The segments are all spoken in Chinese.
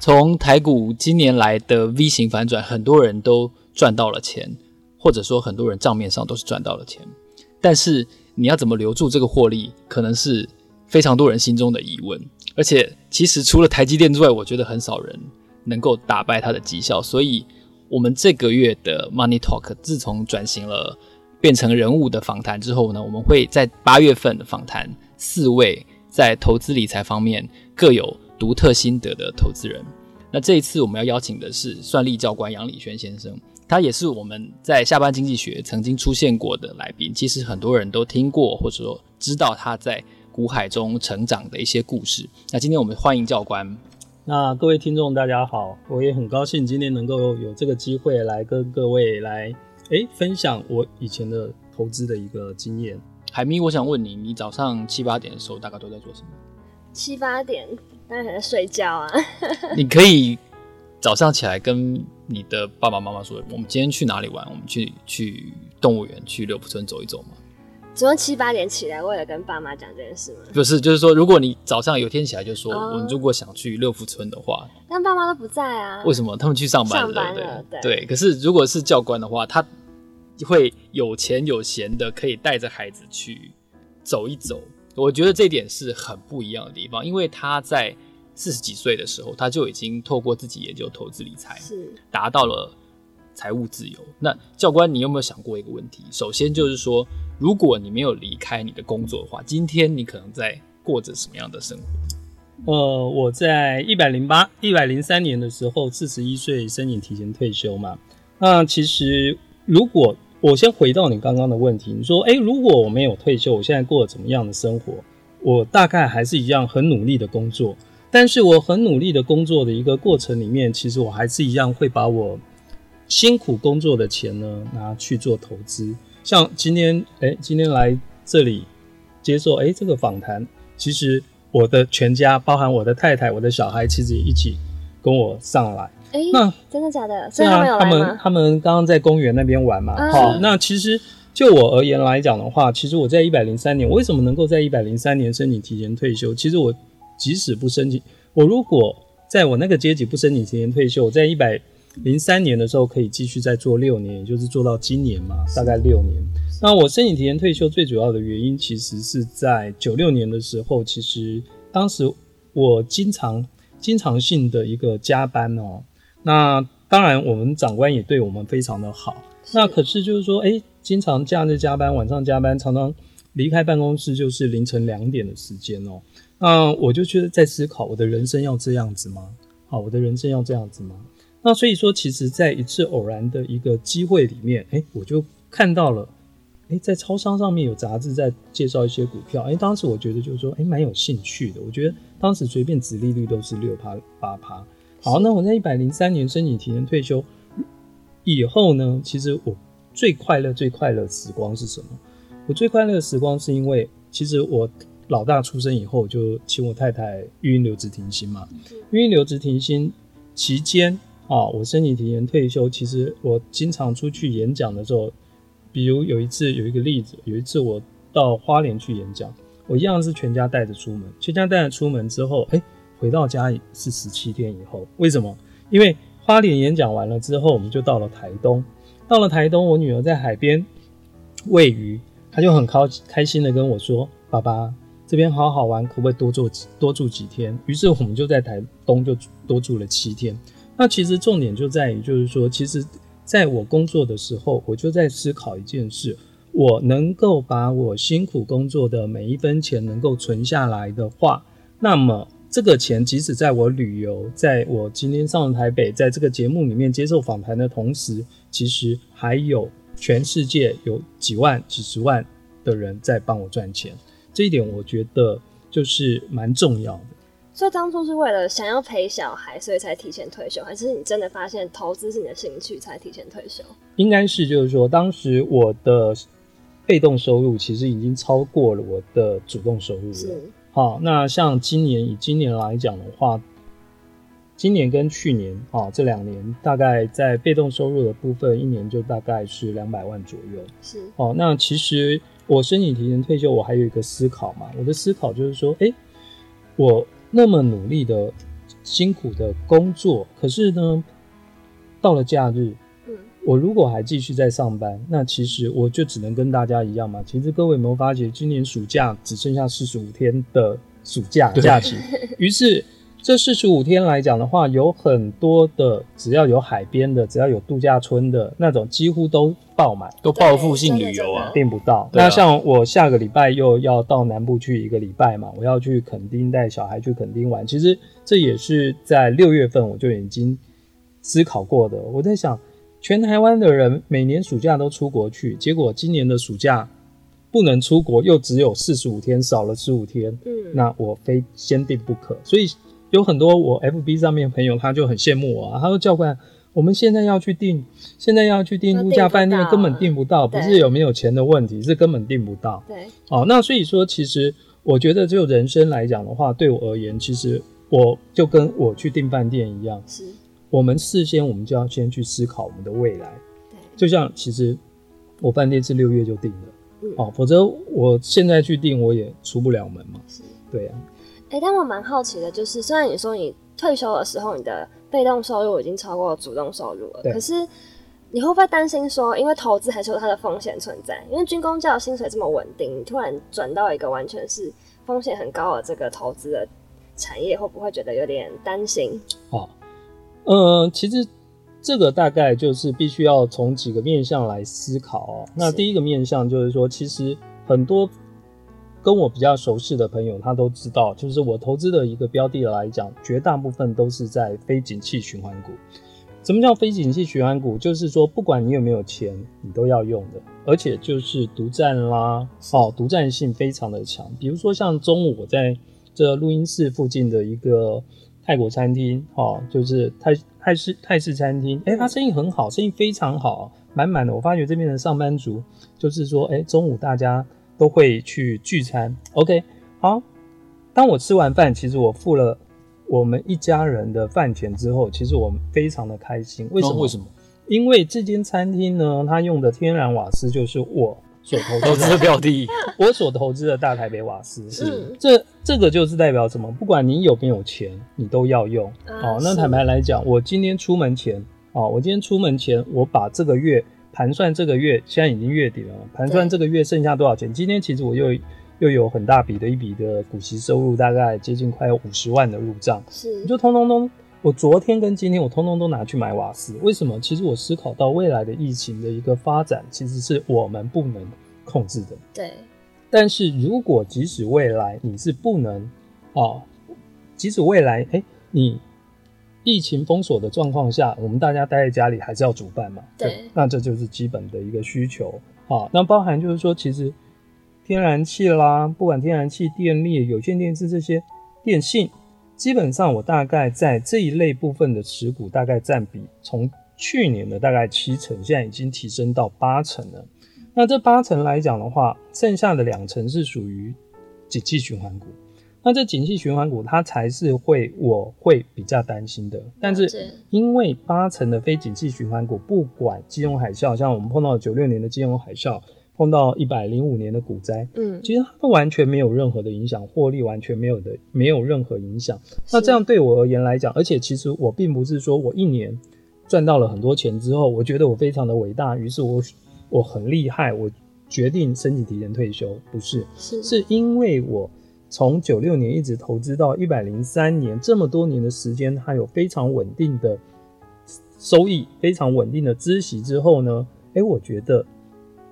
从台股今年来的 V 型反转，很多人都赚到了钱，或者说很多人账面上都是赚到了钱。但是你要怎么留住这个获利，可能是非常多人心中的疑问。而且，其实除了台积电之外，我觉得很少人能够打败它的绩效。所以，我们这个月的 Money Talk 自从转型了，变成人物的访谈之后呢，我们会在八月份访谈四位在投资理财方面各有独特心得的投资人。那这一次我们要邀请的是算力教官杨礼轩先生，他也是我们在下班经济学曾经出现过的来宾。其实很多人都听过或者说知道他在。股海中成长的一些故事。那今天我们欢迎教官。那各位听众大家好，我也很高兴今天能够有这个机会来跟各位来诶分享我以前的投资的一个经验。海咪，我想问你，你早上七八点的时候大概都在做什么？七八点当然还在睡觉啊。你可以早上起来跟你的爸爸妈妈说，我们今天去哪里玩？我们去去动物园，去六福村走一走吗？昨天七八点起来，为了跟爸妈讲这件事吗？不是，就是说，如果你早上有天起来就说，我们如果想去六福村的话，但爸妈都不在啊。为什么？他们去上班了。上班了，对对。可是如果是教官的话，他会有钱有闲的，可以带着孩子去走一走。我觉得这点是很不一样的地方，因为他在四十几岁的时候，他就已经透过自己研究投资理财，是达到了财务自由。那教官，你有没有想过一个问题？首先就是说。如果你没有离开你的工作的话，今天你可能在过着什么样的生活？呃，我在一百零八、一百零三年的时候，四十一岁申请提前退休嘛。那其实，如果我先回到你刚刚的问题，你说，诶，如果我没有退休，我现在过着怎么样的生活？我大概还是一样很努力的工作，但是我很努力的工作的一个过程里面，其实我还是一样会把我辛苦工作的钱呢拿去做投资。像今天，哎、今天来这里接受哎、这个访谈，其实我的全家，包含我的太太、我的小孩，其实也一起跟我上来。哎、欸，那真的假的？所以他们有来吗？他们他们刚刚在公园那边玩嘛。好、啊，那其实就我而言来讲的话，其实我在一百零三年，我为什么能够在一百零三年申请提前退休？其实我即使不申请，我如果在我那个阶级不申请提前退休，我在一百。零三年的时候可以继续再做六年，也就是做到今年嘛，大概六年。那我申请提前退休最主要的原因，其实是在九六年的时候，其实当时我经常经常性的一个加班哦。那当然我们长官也对我们非常的好。那可是就是说，哎，经常假日加班，晚上加班，常常离开办公室就是凌晨两点的时间哦。那我就觉得在思考，我的人生要这样子吗？好，我的人生要这样子吗？那所以说，其实，在一次偶然的一个机会里面，哎，我就看到了，哎，在超商上面有杂志在介绍一些股票，哎，当时我觉得就是说，哎，蛮有兴趣的。我觉得当时随便殖利率都是六趴八趴。好，那我在一百零三年申请提前退休以后呢，其实我最快乐、最快乐的时光是什么？我最快乐的时光是因为，其实我老大出生以后，就请我太太育婴留职停薪嘛，育婴留职停薪期间。啊，我申请提前退休。其实我经常出去演讲的时候，比如有一次有一个例子，有一次我到花莲去演讲，我一样是全家带着出门，全家带着出门之后，哎，回到家是十七天以后。为什么？因为花莲演讲完了之后，我们就到了台东。到了台东，我女儿在海边喂鱼，她就很开开心的跟我说：“爸爸，这边好好玩，可不可以多住多住几天？”于是我们就在台东就多住了七天。那其实重点就在于，就是说，其实在我工作的时候，我就在思考一件事：我能够把我辛苦工作的每一分钱能够存下来的话，那么这个钱即使在我旅游，在我今天上了台北，在这个节目里面接受访谈的同时，其实还有全世界有几万、几十万的人在帮我赚钱。这一点我觉得就是蛮重要的。所以当初是为了想要陪小孩，所以才提前退休，还是你真的发现投资是你的兴趣才提前退休？应该是，就是说，当时我的被动收入其实已经超过了我的主动收入了。是。好，那像今年以今年来讲的话，今年跟去年啊这两年，大概在被动收入的部分，一年就大概是两百万左右。是。哦，那其实我申请提前退休，我还有一个思考嘛，我的思考就是说，哎、欸，我。那么努力的辛苦的工作，可是呢，到了假日，嗯，我如果还继续在上班，那其实我就只能跟大家一样嘛。其实各位有没有发觉，今年暑假只剩下四十五天的暑假假期，于是。这四十五天来讲的话，有很多的，只要有海边的，只要有度假村的那种，几乎都爆满，都报复性旅游啊，订不到。那像我下个礼拜又要到南部去一个礼拜嘛，我要去垦丁带小孩去垦丁玩。其实这也是在六月份我就已经思考过的。我在想，全台湾的人每年暑假都出国去，结果今年的暑假不能出国，又只有四十五天，少了十五天。嗯，那我非先定不可，所以。有很多我 FB 上面的朋友，他就很羡慕我啊。他说：“教官，我们现在要去订，现在要去订度假饭店，根本订不到，不是有没有钱的问题，是根本订不到。”对，哦，那所以说，其实我觉得，就人生来讲的话，对我而言，其实我就跟我去订饭店一样，是，我们事先我们就要先去思考我们的未来。对，就像其实我饭店是六月就定了，嗯，哦，否则我现在去订我也出不了门嘛。是，对啊。哎、欸，但我蛮好奇的，就是虽然你说你退休的时候，你的被动收入已经超过主动收入了，可是你会不会担心说，因为投资还是有它的风险存在？因为军工教薪水这么稳定，你突然转到一个完全是风险很高的这个投资的产业，会不会觉得有点担心？哦，嗯、呃，其实这个大概就是必须要从几个面向来思考哦。那第一个面向就是说，其实很多。跟我比较熟悉的朋友，他都知道，就是我投资的一个标的来讲，绝大部分都是在非景气循环股。什么叫非景气循环股？就是说，不管你有没有钱，你都要用的，而且就是独占啦，哦，独占性非常的强。比如说像中午我在这录音室附近的一个泰国餐厅，哦，就是泰泰式泰式餐厅，哎、欸，它生意很好，生意非常好，满满的。我发觉这边的上班族，就是说，哎、欸，中午大家。都会去聚餐，OK，好。当我吃完饭，其实我付了我们一家人的饭钱之后，其实我们非常的开心。为什么？哦、为什么？因为这间餐厅呢，它用的天然瓦斯就是我所投资的标的，我所投资的大台北瓦斯。是，这这个就是代表什么？不管你有没有钱，你都要用。啊、哦，那坦白来讲，我今天出门前，哦，我今天出门前，我把这个月。盘算这个月，现在已经月底了。盘算这个月剩下多少钱？今天其实我又又有很大笔的一笔的股息收入，大概接近快有五十万的入账。是，你就通通通，我昨天跟今天我通通都拿去买瓦斯。为什么？其实我思考到未来的疫情的一个发展，其实是我们不能控制的。对。但是如果即使未来你是不能啊，即使未来哎、欸、你。疫情封锁的状况下，我们大家待在家里还是要煮饭嘛？对，对，那这就是基本的一个需求。啊，那包含就是说，其实天然气啦，不管天然气、电力、有线电视这些电信，基本上我大概在这一类部分的持股，大概占比从去年的大概七成，现在已经提升到八成了。那这八成来讲的话，剩下的两成是属于景气循环股。那这景气循环股，它才是会我会比较担心的。但是因为八成的非景气循环股，不管金融海啸，像我们碰到九六年的金融海啸，碰到一百零五年的股灾，嗯，其实它都完全没有任何的影响，获利完全没有的，没有任何影响。那这样对我而言来讲，而且其实我并不是说我一年赚到了很多钱之后，我觉得我非常的伟大，于是我我很厉害，我决定申请提前退休，不是，是是因为我。从九六年一直投资到一百零三年，这么多年的时间，它有非常稳定的收益，非常稳定的孳息之后呢，哎，我觉得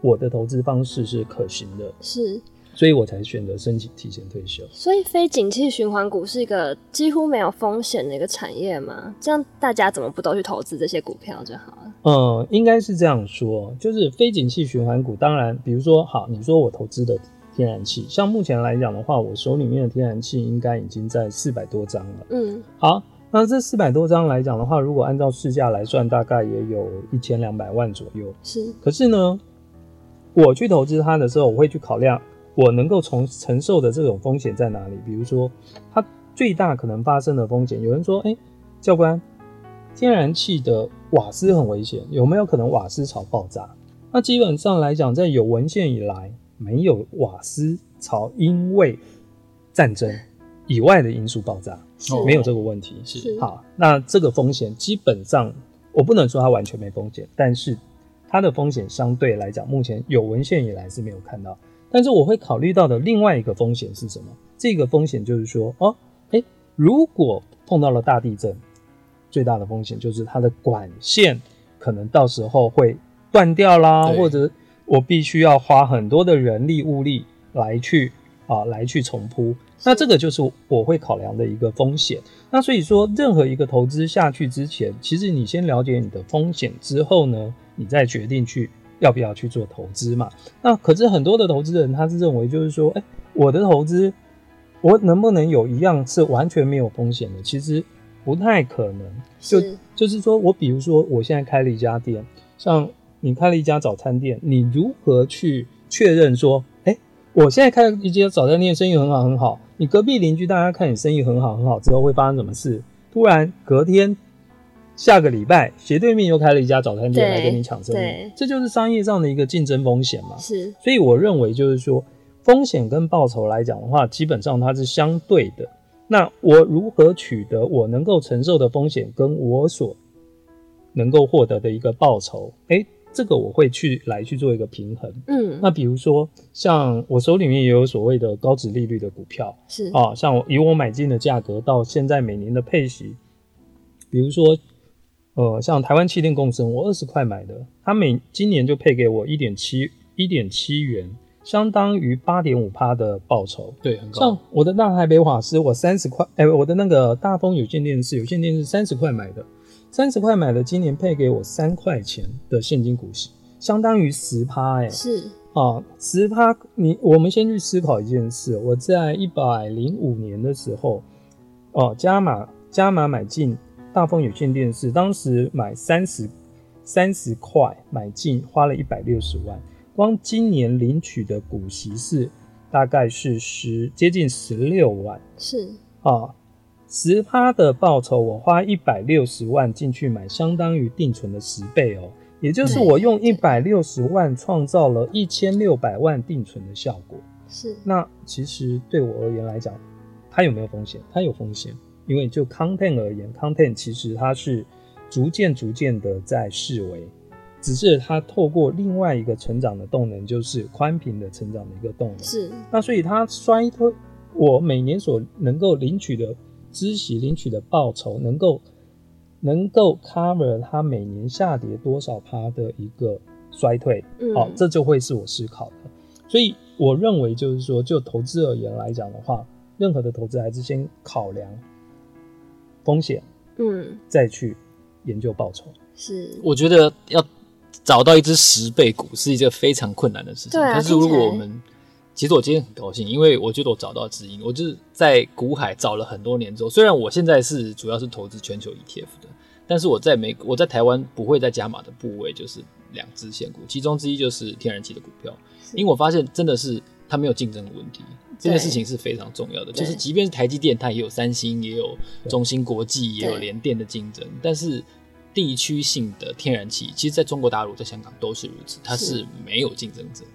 我的投资方式是可行的，是，所以我才选择申请提前退休。所以，非景气循环股是一个几乎没有风险的一个产业吗？这样大家怎么不都去投资这些股票就好了？嗯，应该是这样说，就是非景气循环股，当然，比如说，好，你说我投资的。天然气，像目前来讲的话，我手里面的天然气应该已经在四百多张了。嗯，好，那这四百多张来讲的话，如果按照市价来算，大概也有一千两百万左右。是，可是呢，我去投资它的时候，我会去考量我能够从承受的这种风险在哪里。比如说，它最大可能发生的风险，有人说，哎、欸，教官，天然气的瓦斯很危险，有没有可能瓦斯槽爆炸？那基本上来讲，在有文献以来。没有瓦斯槽因为战争以外的因素爆炸，没有这个问题。是好，那这个风险基本上我不能说它完全没风险，但是它的风险相对来讲，目前有文献以来是没有看到。但是我会考虑到的另外一个风险是什么？这个风险就是说，哦，诶，如果碰到了大地震，最大的风险就是它的管线可能到时候会断掉啦，或者我必须要花很多的人力物力来去啊来去重铺。那这个就是我会考量的一个风险。那所以说，任何一个投资下去之前，其实你先了解你的风险之后呢，你再决定去要不要去做投资嘛。那可是很多的投资人他是认为就是说，哎，我的投资我能不能有一样是完全没有风险的？其实。不太可能，就就是说我比如说我现在开了一家店，像你开了一家早餐店，你如何去确认说，哎、欸，我现在开了一家早餐店，生意很好很好，你隔壁邻居大家看你生意很好很好之后会发生什么事？突然隔天下个礼拜斜对面又开了一家早餐店来跟你抢生意，这就是商业上的一个竞争风险嘛。是，所以我认为就是说风险跟报酬来讲的话，基本上它是相对的。那我如何取得我能够承受的风险，跟我所能够获得的一个报酬？诶，这个我会去来去做一个平衡。嗯，那比如说，像我手里面也有所谓的高值利率的股票，是啊，像我以我买进的价格到现在每年的配息，比如说，呃，像台湾气电共生，我二十块买的，它每今年就配给我一点七一点七元。相当于八点五趴的报酬，对，很高。像我的大台北瓦斯，我三十块，哎，我的那个大丰有线电视，有线电视三十块买的，三十块买的，今年配给我三块钱的现金股息，相当于十趴，哎，是啊，十趴。你我们先去思考一件事，我在一百零五年的时候，哦，加码加码买进大丰有线电视，当时买三十三十块买进，花了一百六十万。光今年领取的股息是大概是十接近十六万，是啊，十趴的报酬，我花一百六十万进去买，相当于定存的十倍哦，也就是我用一百六十万创造了一千六百万定存的效果。是，那其实对我而言来讲，它有没有风险？它有风险，因为就 content 而言，content 其实它是逐渐逐渐的在式微。只是它透过另外一个成长的动能，就是宽频的成长的一个动能。是。那所以它衰退，我每年所能够领取的知识、领取的报酬，能够能够 cover 它每年下跌多少趴的一个衰退。嗯。好，这就会是我思考的。所以我认为，就是说，就投资而言来讲的话，任何的投资还是先考量风险，嗯，再去研究报酬。是。我觉得要。找到一只十倍股是一件非常困难的事情。对啊，但是如果我们，其实我今天很高兴，因为我觉得我找到知音。我就是在股海找了很多年之后，虽然我现在是主要是投资全球 ETF 的，但是我在美我在台湾不会再加码的部位就是两只现股，其中之一就是天然气的股票，因为我发现真的是它没有竞争的问题，这件事情是非常重要的。就是即便是台积电，它也有三星，也有中芯国际，也有联电的竞争，但是。地区性的天然气，其实在中国大陆、在香港都是如此，它是没有竞争者的，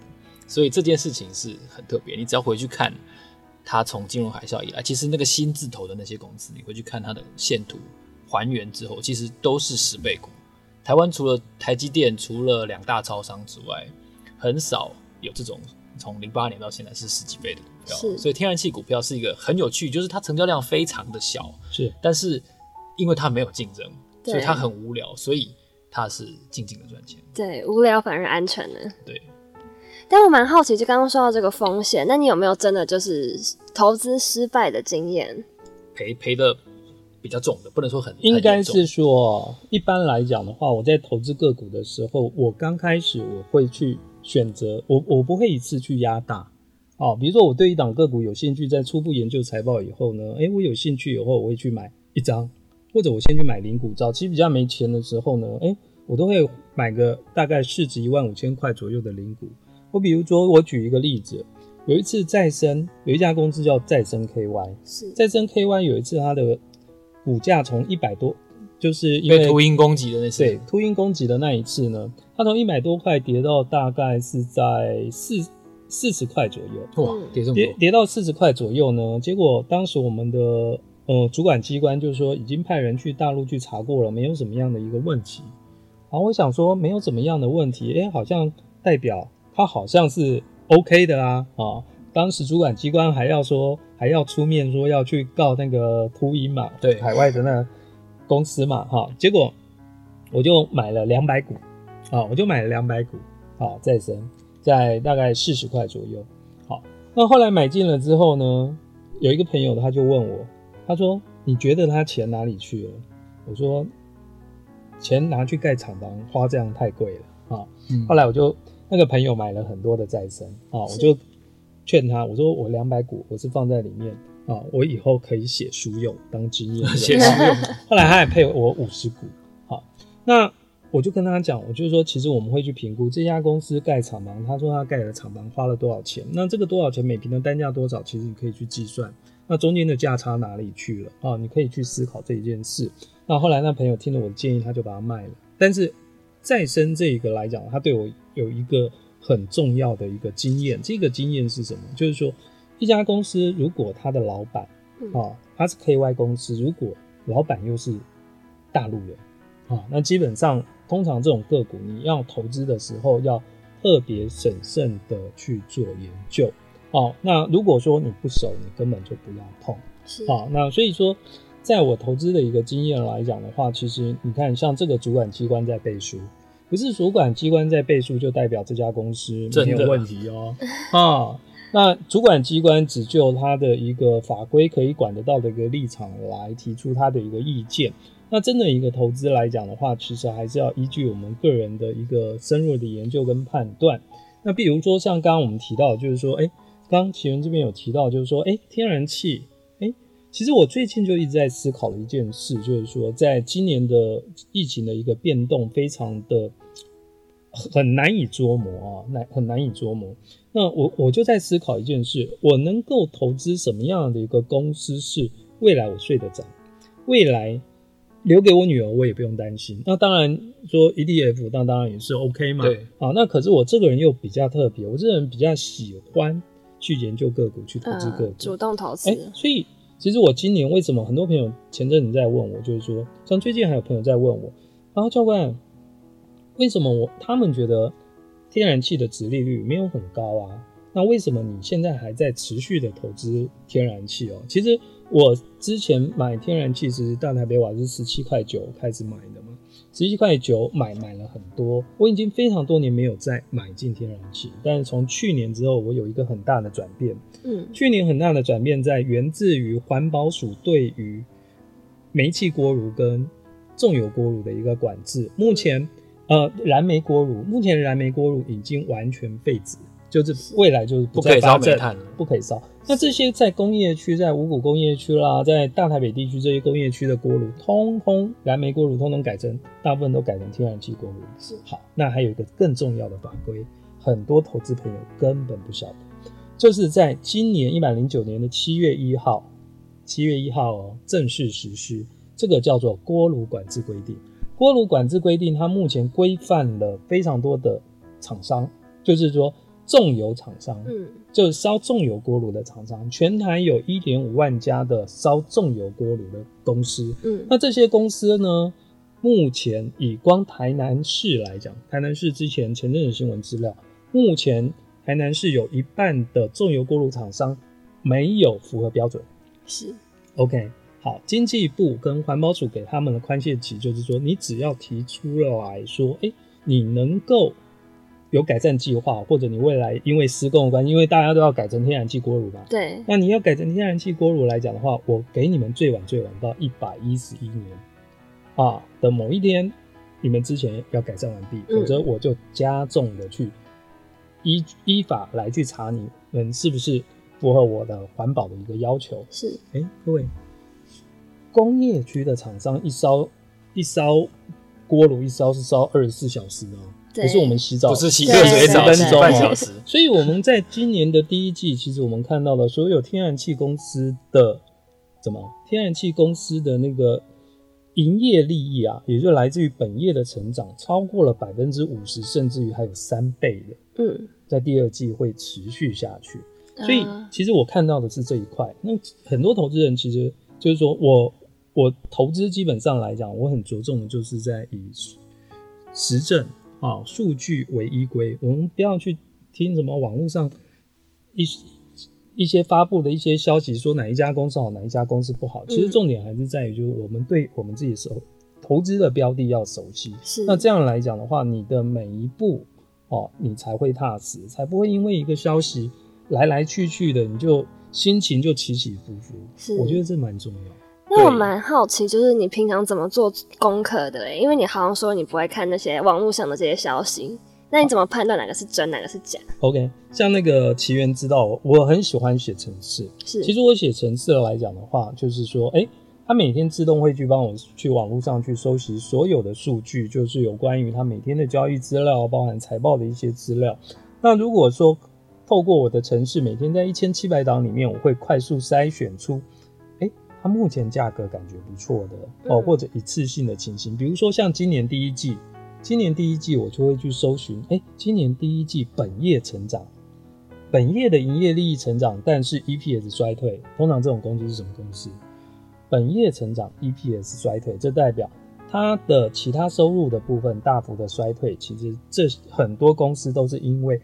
所以这件事情是很特别。你只要回去看它从金融海啸以来，其实那个新字头的那些公司，你回去看它的线图还原之后，其实都是十倍股。台湾除了台积电，除了两大超商之外，很少有这种从零八年到现在是十几倍的股票。所以天然气股票是一个很有趣，就是它成交量非常的小，是，但是因为它没有竞争。所以它很无聊，所以它是静静的赚钱。对，无聊反而安全呢。对。但我蛮好奇，就刚刚说到这个风险，那你有没有真的就是投资失败的经验？赔赔的比较重的，不能说很。应该是说，一般来讲的话，我在投资个股的时候，我刚开始我会去选择，我我不会一次去压大。哦，比如说我对一档个股有兴趣，在初步研究财报以后呢，诶，我有兴趣以后，我会去买一张。或者我先去买零股，早期比较没钱的时候呢，哎、欸，我都会买个大概市值一万五千块左右的零股。我比如说，我举一个例子，有一次再生有一家公司叫再生 KY，是再生 KY 有一次它的股价从一百多，就是因为被秃鹰攻击的那次，对，秃鹰攻击的那一次呢，它从一百多块跌到大概是在四四十块左右。哇，跌这么多，跌跌到四十块左右呢？结果当时我们的呃主管机关就是说，已经派人去大陆去查过了，没有什么样的一个问题。然后我想说，没有怎么样的问题，哎，好像代表他好像是 OK 的啊啊！当时主管机关还要说，还要出面说要去告那个秃鹰嘛，对，海外的那个公司嘛，哈。结果我就买了两百股，啊，我就买了两百股，啊，再生在大概四十块左右。好，那后来买进了之后呢，有一个朋友他就问我，他说：“你觉得他钱哪里去了？”我说。钱拿去盖厂房，花这样太贵了啊！嗯、后来我就那个朋友买了很多的再生啊，我就劝他，我说我两百股我是放在里面啊，我以后可以写书用当经验 写书用。后来他也配我五十股，好，那我就跟他讲，我就是说，其实我们会去评估这家公司盖厂房，他说他盖的厂房花了多少钱，那这个多少钱每平的单价多少，其实你可以去计算，那中间的价差哪里去了啊？你可以去思考这一件事。那后来那朋友听了我的建议，他就把它卖了。但是再生这一个来讲，他对我有一个很重要的一个经验。这个经验是什么？就是说，一家公司如果他的老板啊，他是 KY 公司，如果老板又是大陆人啊，那基本上通常这种个股你要投资的时候，要特别审慎的去做研究。哦，那如果说你不熟，你根本就不要碰。是啊，那所以说。在我投资的一个经验来讲的话，其实你看，像这个主管机关在背书，不是主管机关在背书，就代表这家公司没有问题哦。啊，那主管机关只就他的一个法规可以管得到的一个立场来提出他的一个意见。那真的一个投资来讲的话，其实还是要依据我们个人的一个深入的研究跟判断。那比如说像刚刚我们提到，就是说，哎，刚刚启源这边有提到，就是说，哎，天然气。其实我最近就一直在思考的一件事，就是说，在今年的疫情的一个变动，非常的很难以捉摸啊，难很难以捉摸。那我我就在思考一件事，我能够投资什么样的一个公司是未来我睡得着，未来留给我女儿我也不用担心。那当然说 EDF，那当然也是 OK 嘛。对，啊，那可是我这个人又比较特别，我这个人比较喜欢去研究个股，去投资个股，主动投资，所以。其实我今年为什么很多朋友前阵子在问我，就是说，像最近还有朋友在问我，啊，教官，为什么我他们觉得天然气的殖利率没有很高啊？那为什么你现在还在持续的投资天然气哦？其实我之前买天然气是大台北瓦是十七块九开始买的嘛。十七块九买买了很多，我已经非常多年没有再买进天然气，但是从去年之后，我有一个很大的转变。嗯，去年很大的转变在源自于环保署对于煤气锅炉跟重油锅炉的一个管制。目前，呃，燃煤锅炉目前燃煤锅炉已经完全废止。就是未来就是不可以烧煤炭，不可以烧。那这些在工业区，在五股工业区啦，在大台北地区这些工业区的锅炉，通通燃煤锅炉，通通改成，大部分都改成天然气锅炉。是好，那还有一个更重要的法规，很多投资朋友根本不晓得，就是在今年一百零九年的七月一号，七月一号哦，正式实施这个叫做锅炉管制规定。锅炉管制规定，它目前规范了非常多的厂商，就是说。重油厂商，嗯，就是烧重油锅炉的厂商，全台有一点五万家的烧重油锅炉的公司，嗯，那这些公司呢，目前以光台南市来讲，台南市之前前阵子新闻资料，目前台南市有一半的重油锅炉厂商没有符合标准，是，OK，好，经济部跟环保署给他们的宽限期就是说，你只要提出来说，哎、欸，你能够。有改善计划，或者你未来因为施工的关系，因为大家都要改成天然气锅炉嘛？对。那你要改成天然气锅炉来讲的话，我给你们最晚最晚到一百一十一年啊的某一天，你们之前要改善完毕，否则我就加重的去依依法来去查你们是不是符合我的环保的一个要求。是。哎、欸，各位，工业区的厂商一烧一烧锅炉一烧是烧二十四小时哦。不是我们洗澡，不是洗热水澡十分钟，所以我们在今年的第一季，其实我们看到了所有天然气公司的怎么天然气公司的那个营业利益啊，也就来自于本业的成长，超过了百分之五十，甚至于还有三倍的。嗯，在第二季会持续下去。所以其实我看到的是这一块。那很多投资人其实就是说我我投资基本上来讲，我很着重的就是在以实证啊数据为依归，我们不要去听什么网络上一一些发布的一些消息，说哪一家公司好，哪一家公司不好。其实重点还是在于，就是我们对我们自己熟投资的标的要熟悉。是。那这样来讲的话，你的每一步哦，你才会踏实，才不会因为一个消息来来去去的，你就心情就起起伏伏。是。我觉得这蛮重要。那我蛮好奇，就是你平常怎么做功课的嘞？因为你好像说你不会看那些网络上的这些消息。那你怎么判断哪个是真，哪个是假？OK，像那个奇缘知道，我很喜欢写程式。是，其实我写程式来讲的话，就是说，哎、欸，它每天自动会去帮我去网络上去收集所有的数据，就是有关于它每天的交易资料，包含财报的一些资料。那如果说透过我的城市，每天在一千七百档里面，我会快速筛选出，它目前价格感觉不错的哦，或者一次性的情形，比如说像今年第一季。今年第一季我就会去搜寻，哎、欸，今年第一季本业成长，本业的营业利益成长，但是 EPS 衰退。通常这种公司是什么公司？本业成长，EPS 衰退，这代表它的其他收入的部分大幅的衰退。其实这很多公司都是因为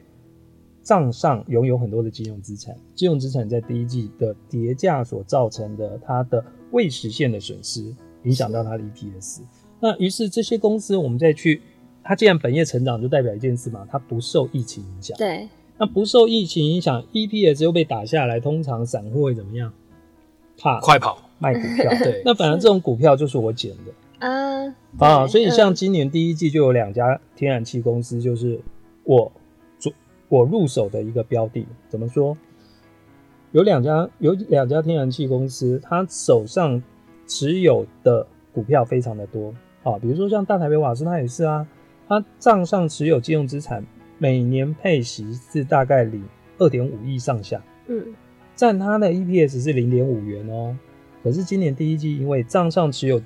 账上拥有很多的金融资产，金融资产在第一季的跌价所造成的它的未实现的损失，影响到它的 EPS。那于是这些公司，我们再去。它既然本业成长，就代表一件事嘛，它不受疫情影响。对，那不受疫情影响，EPS 又被打下来，通常散户会怎么样？怕快跑卖股票。对，那反而这种股票就是我捡的啊啊，所以像今年第一季就有两家天然气公司，就是我做我入手的一个标的。怎么说？有两家有两家天然气公司，他手上持有的股票非常的多啊，比如说像大台北瓦斯，它也是啊。他账上持有金融资产，每年配息是大概领二点五亿上下，嗯，占他的 EPS 是零点五元哦。可是今年第一季，因为账上持有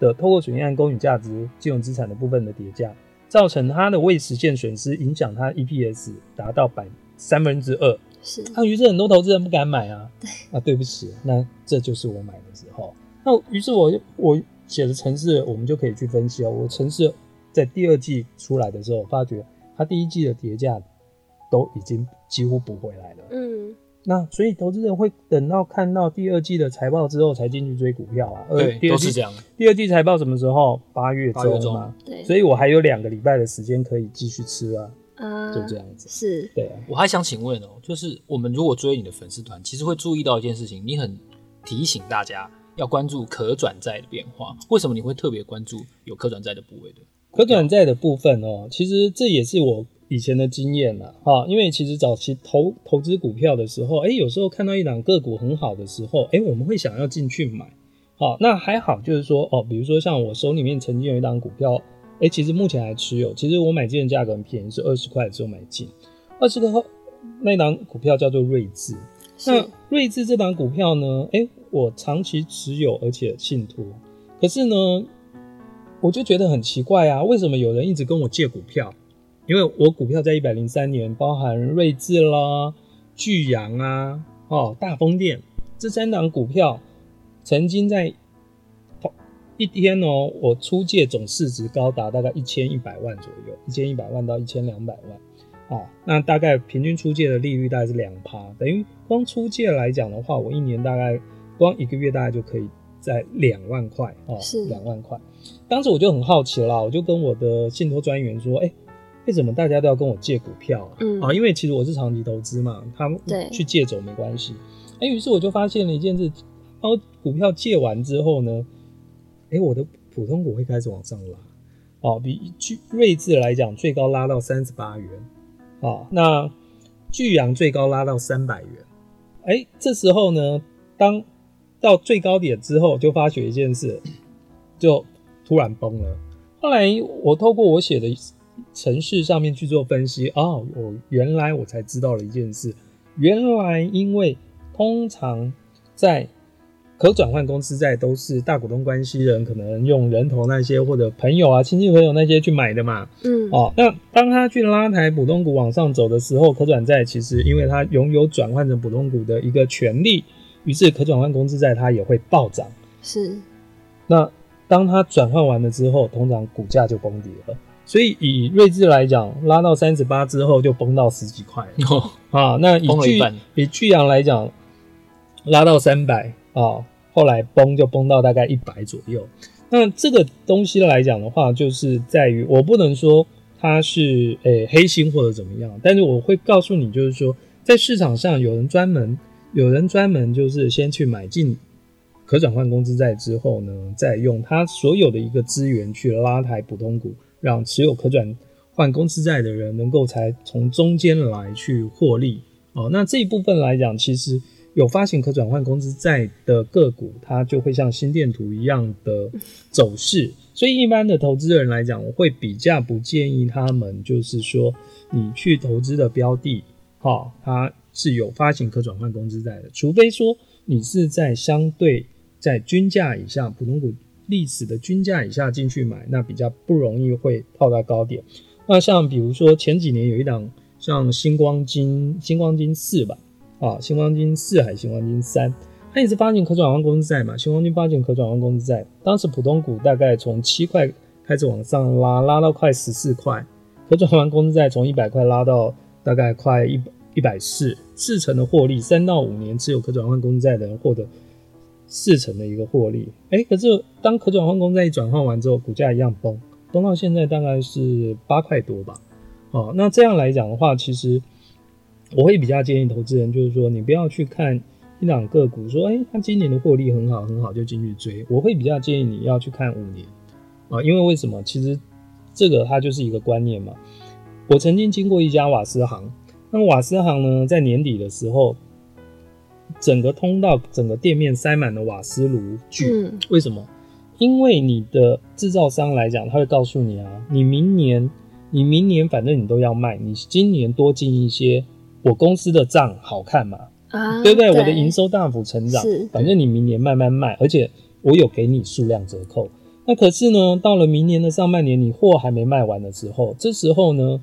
的透过损益按公允价值金融资产的部分的跌价，造成它的未实现损失，影响它 EPS 达到百三分之二。是，那于是很多投资人不敢买啊。对，啊，对不起，那这就是我买的时候。那于是我我写的城市，我们就可以去分析哦，我城市。在第二季出来的时候，发觉它第一季的跌价都已经几乎补回来了。嗯，那所以投资人会等到看到第二季的财报之后才进去追股票啊。对，第二季都是这样。第二季财报什么时候？八月中嘛。对。所以我还有两个礼拜的时间可以继续吃啊。啊，就这样子。是。对啊。我还想请问哦，就是我们如果追你的粉丝团，其实会注意到一件事情，你很提醒大家要关注可转债的变化。为什么你会特别关注有可转债的部位的？可转债的部分哦，其实这也是我以前的经验了哈。因为其实早期投投资股票的时候，哎，有时候看到一档个股很好的时候，哎，我们会想要进去买。好，那还好，就是说哦，比如说像我手里面曾经有一档股票，哎，其实目前还持有。其实我买进的价格很便宜，是二十块的时候买进。二十个后，那档股票叫做睿智。那睿智这档股票呢，哎，我长期持有，而且信托。可是呢，我就觉得很奇怪啊，为什么有人一直跟我借股票？因为我股票在一百零三年，包含睿智啦、巨阳啊、哦大风电这三档股票，曾经在一天哦，我出借总市值高达大概一千一百万左右，一千一百万到一千两百万啊，那大概平均出借的利率大概是两趴，等于光出借来讲的话，我一年大概光一个月大概就可以。在两万块哦，是两万块。当时我就很好奇啦，我就跟我的信托专员说：“哎、欸，为什么大家都要跟我借股票啊？”嗯啊，因为其实我是长期投资嘛，他们去借走没关系。哎，于是我就发现了一件事：当股票借完之后呢，哎、欸，我的普通股会开始往上拉哦，比巨睿智来讲，最高拉到三十八元啊。那巨阳最高拉到三百元。哎、欸，这时候呢，当到最高点之后，就发觉一件事，就突然崩了。后来我透过我写的程式上面去做分析，哦，我原来我才知道了一件事，原来因为通常在可转换公司债都是大股东关系人可能用人头那些或者朋友啊、亲戚朋友那些去买的嘛。嗯，哦，那当他去拉抬普通股往上走的时候，可转债其实因为它拥有转换成普通股的一个权利，于是可转换公司债它也会暴涨。是。那当它转换完了之后，通常股价就崩跌了。所以以睿智来讲，拉到三十八之后就崩到十几块。哦，啊，那以巨以巨阳来讲，拉到三百。啊，后来崩就崩到大概一百左右。那这个东西来讲的话，就是在于我不能说它是诶、欸、黑心或者怎么样，但是我会告诉你，就是说在市场上有人专门有人专门就是先去买进可转换公司债之后呢，再用它所有的一个资源去拉抬普通股，让持有可转换公司债的人能够才从中间来去获利。哦，那这一部分来讲，其实。有发行可转换公司债的个股，它就会像心电图一样的走势。所以，一般的投资人来讲，我会比较不建议他们，就是说你去投资的标的，哈，它是有发行可转换公司债的，除非说你是在相对在均价以下，普通股历史的均价以下进去买，那比较不容易会套到高点。那像比如说前几年有一档像星光金，星光金四吧。啊，星光金四还是星光金三，它也是发行可转换公司债嘛。星光金发行可转换公司债，当时普通股大概从七块开始往上拉，拉到快十四块。可转换公司债从一百块拉到大概快一一百四，四成的获利，三到五年持有可转换公司债的人获得四成的一个获利。哎、可是当可转换公债一转换完之后，股价一样崩，崩到现在大概是八块多吧。哦，那这样来讲的话，其实。我会比较建议投资人，就是说你不要去看一两个股，说，哎，它今年的获利很好很好，就进去追。我会比较建议你要去看五年啊，因为为什么？其实这个它就是一个观念嘛。我曾经经过一家瓦斯行，那瓦斯行呢，在年底的时候，整个通道、整个店面塞满了瓦斯炉具。嗯。为什么？因为你的制造商来讲，他会告诉你啊，你明年，你明年反正你都要卖，你今年多进一些。我公司的账好看嘛？啊，对不对？对，我的营收大幅成长，反正你明年慢慢卖，而且我有给你数量折扣。那可是呢，到了明年的上半年，你货还没卖完的时候，这时候呢，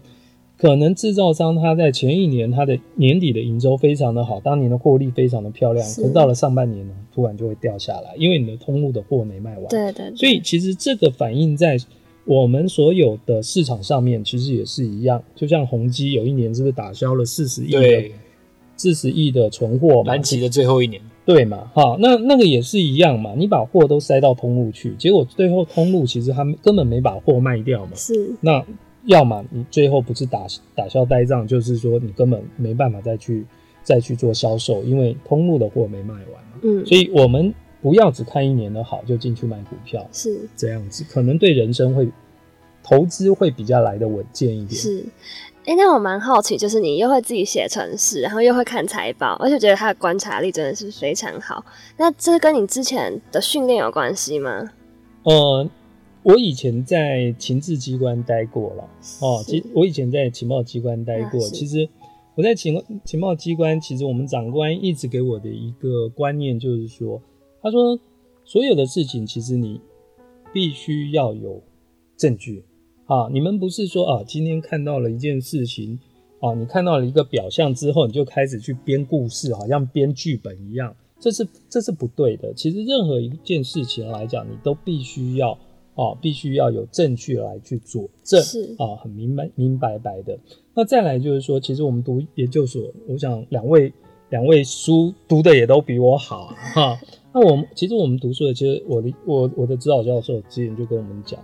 可能制造商他在前一年他的年底的营收非常的好，当年的获利非常的漂亮，可是到了上半年呢，突然就会掉下来，因为你的通路的货没卖完。对对，对。所以其实这个反映在。我们所有的市场上面其实也是一样，就像宏基有一年是不是打消了四十亿的四十亿的存货？蓝旗的最后一年，对嘛？哈，那那个也是一样嘛。你把货都塞到通路去，结果最后通路其实他们根本没把货卖掉嘛。是。那要么你最后不是打打消呆账，就是说你根本没办法再去再去做销售，因为通路的货没卖完嘛。嗯。所以我们。不要只看一年的好就进去买股票，是这样子，可能对人生会投资会比较来的稳健一点。是，哎、欸，那我蛮好奇，就是你又会自己写程式，然后又会看财报，而且觉得他的观察力真的是非常好。那这跟你之前的训练有关系吗？呃，我以前在情治机关待过了哦，其我以前在情报机关待过，其实我在情情报机关，其实我们长官一直给我的一个观念就是说。他说：“所有的事情，其实你必须要有证据啊！你们不是说啊，今天看到了一件事情啊，你看到了一个表象之后，你就开始去编故事，好像编剧本一样，这是这是不对的。其实任何一件事情来讲，你都必须要啊，必须要有证据来去佐证，是啊，很明白明白白的。那再来就是说，其实我们读研究所，我想两位两位书读的也都比我好啊，哈。”那我们其实我们读书的，其实我的我我的指导教授之前就跟我们讲，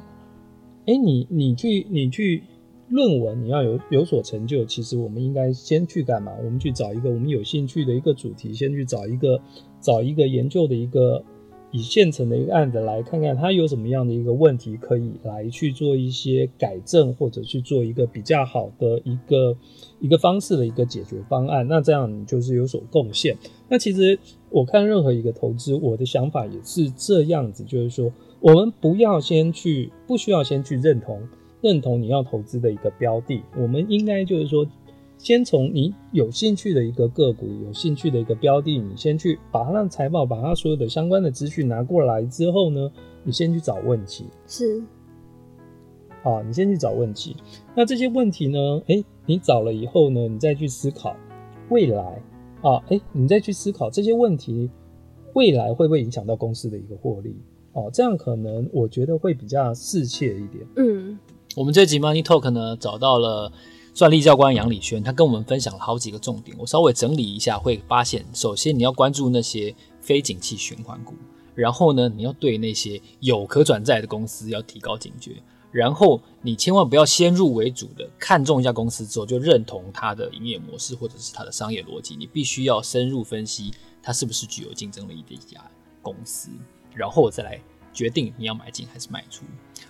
哎，你你去你去论文，你要有有所成就，其实我们应该先去干嘛？我们去找一个我们有兴趣的一个主题，先去找一个找一个研究的一个。以现成的一个案子来看看，它有什么样的一个问题可以来去做一些改正，或者去做一个比较好的一个一个方式的一个解决方案。那这样你就是有所贡献。那其实我看任何一个投资，我的想法也是这样子，就是说我们不要先去，不需要先去认同认同你要投资的一个标的，我们应该就是说先从你有兴趣的一个个股、有兴趣的一个标的，你先去把它让财报、把它所有的相关的资讯拿过来之后呢，你先去找问题。是，啊，你先去找问题。那这些问题呢，哎、欸，你找了以后呢，你再去思考未来啊，哎、欸，你再去思考这些问题未来会不会影响到公司的一个获利？哦、啊，这样可能我觉得会比较适切一点。嗯，我们这集 Money Talk 呢，找到了。算利教官杨礼轩，他跟我们分享了好几个重点，我稍微整理一下，会发现，首先你要关注那些非景气循环股，然后呢，你要对那些有可转债的公司要提高警觉，然后你千万不要先入为主的看中一家公司之后就认同它的营业模式或者是它的商业逻辑，你必须要深入分析它是不是具有竞争力的一家公司，然后再来决定你要买进还是卖出。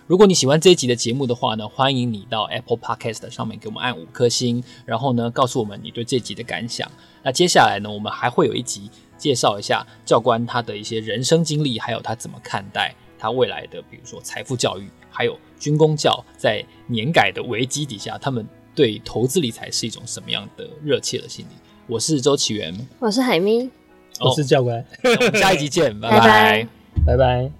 如果你喜欢这一集的节目的话呢，欢迎你到 Apple Podcast 上面给我们按五颗星，然后呢，告诉我们你对这集的感想。那接下来呢，我们还会有一集介绍一下教官他的一些人生经历，还有他怎么看待他未来的，比如说财富教育，还有军工教在年改的危机底下，他们对投资理财是一种什么样的热切的心理。我是周启源，我是海咪，我是教官，我们下一集见，拜拜拜，拜拜。